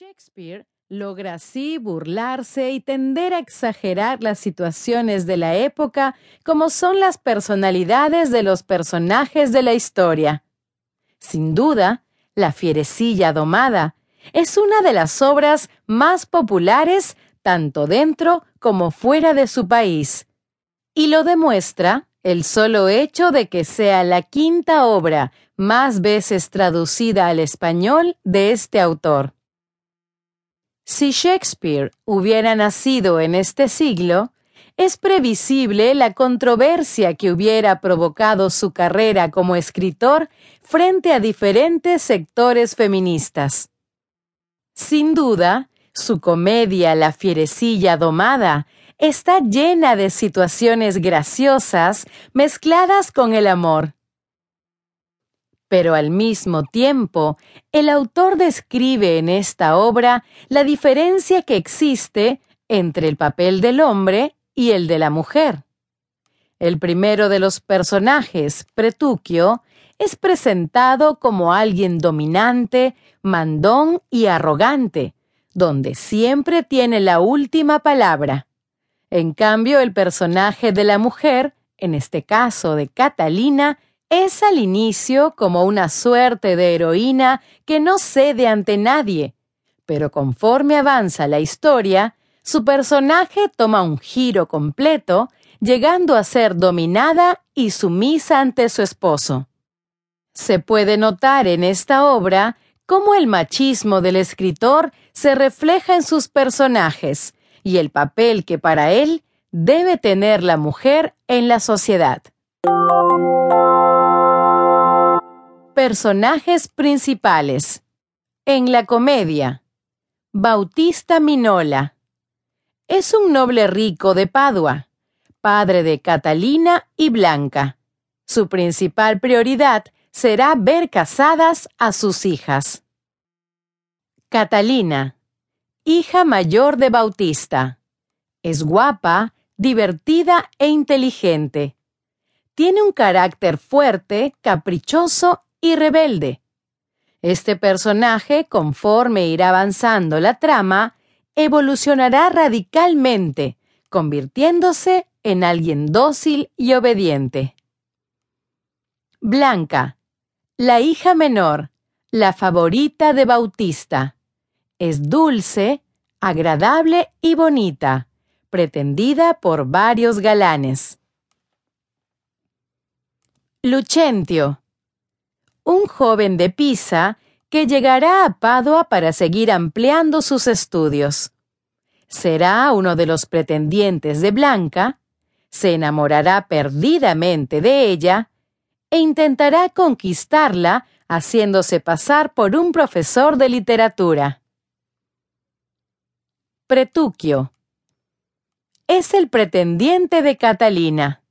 Shakespeare logra así burlarse y tender a exagerar las situaciones de la época como son las personalidades de los personajes de la historia. Sin duda, La fierecilla domada es una de las obras más populares tanto dentro como fuera de su país. Y lo demuestra el solo hecho de que sea la quinta obra más veces traducida al español de este autor. Si Shakespeare hubiera nacido en este siglo, es previsible la controversia que hubiera provocado su carrera como escritor frente a diferentes sectores feministas. Sin duda, su comedia La fierecilla domada está llena de situaciones graciosas mezcladas con el amor. Pero al mismo tiempo, el autor describe en esta obra la diferencia que existe entre el papel del hombre y el de la mujer. El primero de los personajes, Pretuquio, es presentado como alguien dominante, mandón y arrogante, donde siempre tiene la última palabra. En cambio, el personaje de la mujer, en este caso de Catalina, es al inicio como una suerte de heroína que no cede ante nadie, pero conforme avanza la historia, su personaje toma un giro completo, llegando a ser dominada y sumisa ante su esposo. Se puede notar en esta obra cómo el machismo del escritor se refleja en sus personajes y el papel que para él debe tener la mujer en la sociedad. Personajes principales. En la comedia. Bautista Minola. Es un noble rico de Padua, padre de Catalina y Blanca. Su principal prioridad será ver casadas a sus hijas. Catalina, hija mayor de Bautista. Es guapa, divertida e inteligente. Tiene un carácter fuerte, caprichoso y rebelde. Este personaje, conforme irá avanzando la trama, evolucionará radicalmente, convirtiéndose en alguien dócil y obediente. Blanca, la hija menor, la favorita de Bautista. Es dulce, agradable y bonita, pretendida por varios galanes. Lucentio, un joven de Pisa que llegará a Padua para seguir ampliando sus estudios. Será uno de los pretendientes de Blanca, se enamorará perdidamente de ella e intentará conquistarla haciéndose pasar por un profesor de literatura. Pretuquio es el pretendiente de Catalina.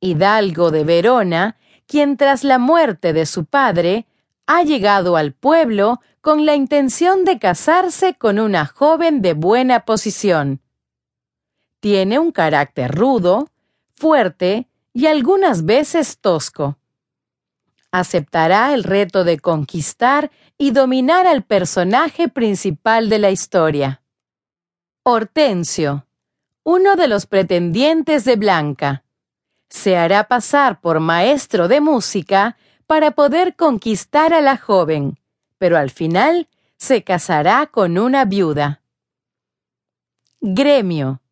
Hidalgo de Verona quien tras la muerte de su padre ha llegado al pueblo con la intención de casarse con una joven de buena posición. Tiene un carácter rudo, fuerte y algunas veces tosco. Aceptará el reto de conquistar y dominar al personaje principal de la historia. Hortensio, uno de los pretendientes de Blanca se hará pasar por maestro de música para poder conquistar a la joven, pero al final se casará con una viuda. Gremio.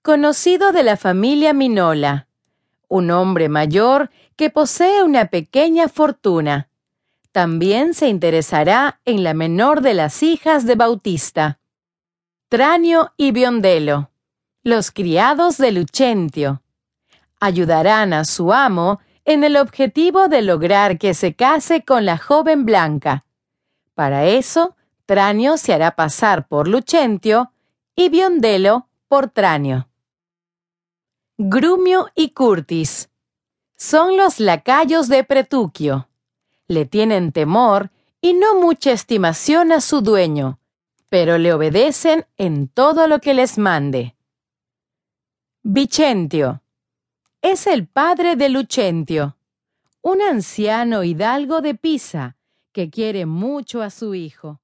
Conocido de la familia Minola. Un hombre mayor que posee una pequeña fortuna. También se interesará en la menor de las hijas de Bautista. Tranio y Biondelo. Los criados de Lucentio ayudarán a su amo en el objetivo de lograr que se case con la joven Blanca. Para eso, Tranio se hará pasar por Lucentio y Biondelo por Tranio. Grumio y Curtis son los lacayos de Pretuquio. Le tienen temor y no mucha estimación a su dueño, pero le obedecen en todo lo que les mande. Vicentio es el padre de Lucentio, un anciano hidalgo de Pisa que quiere mucho a su hijo.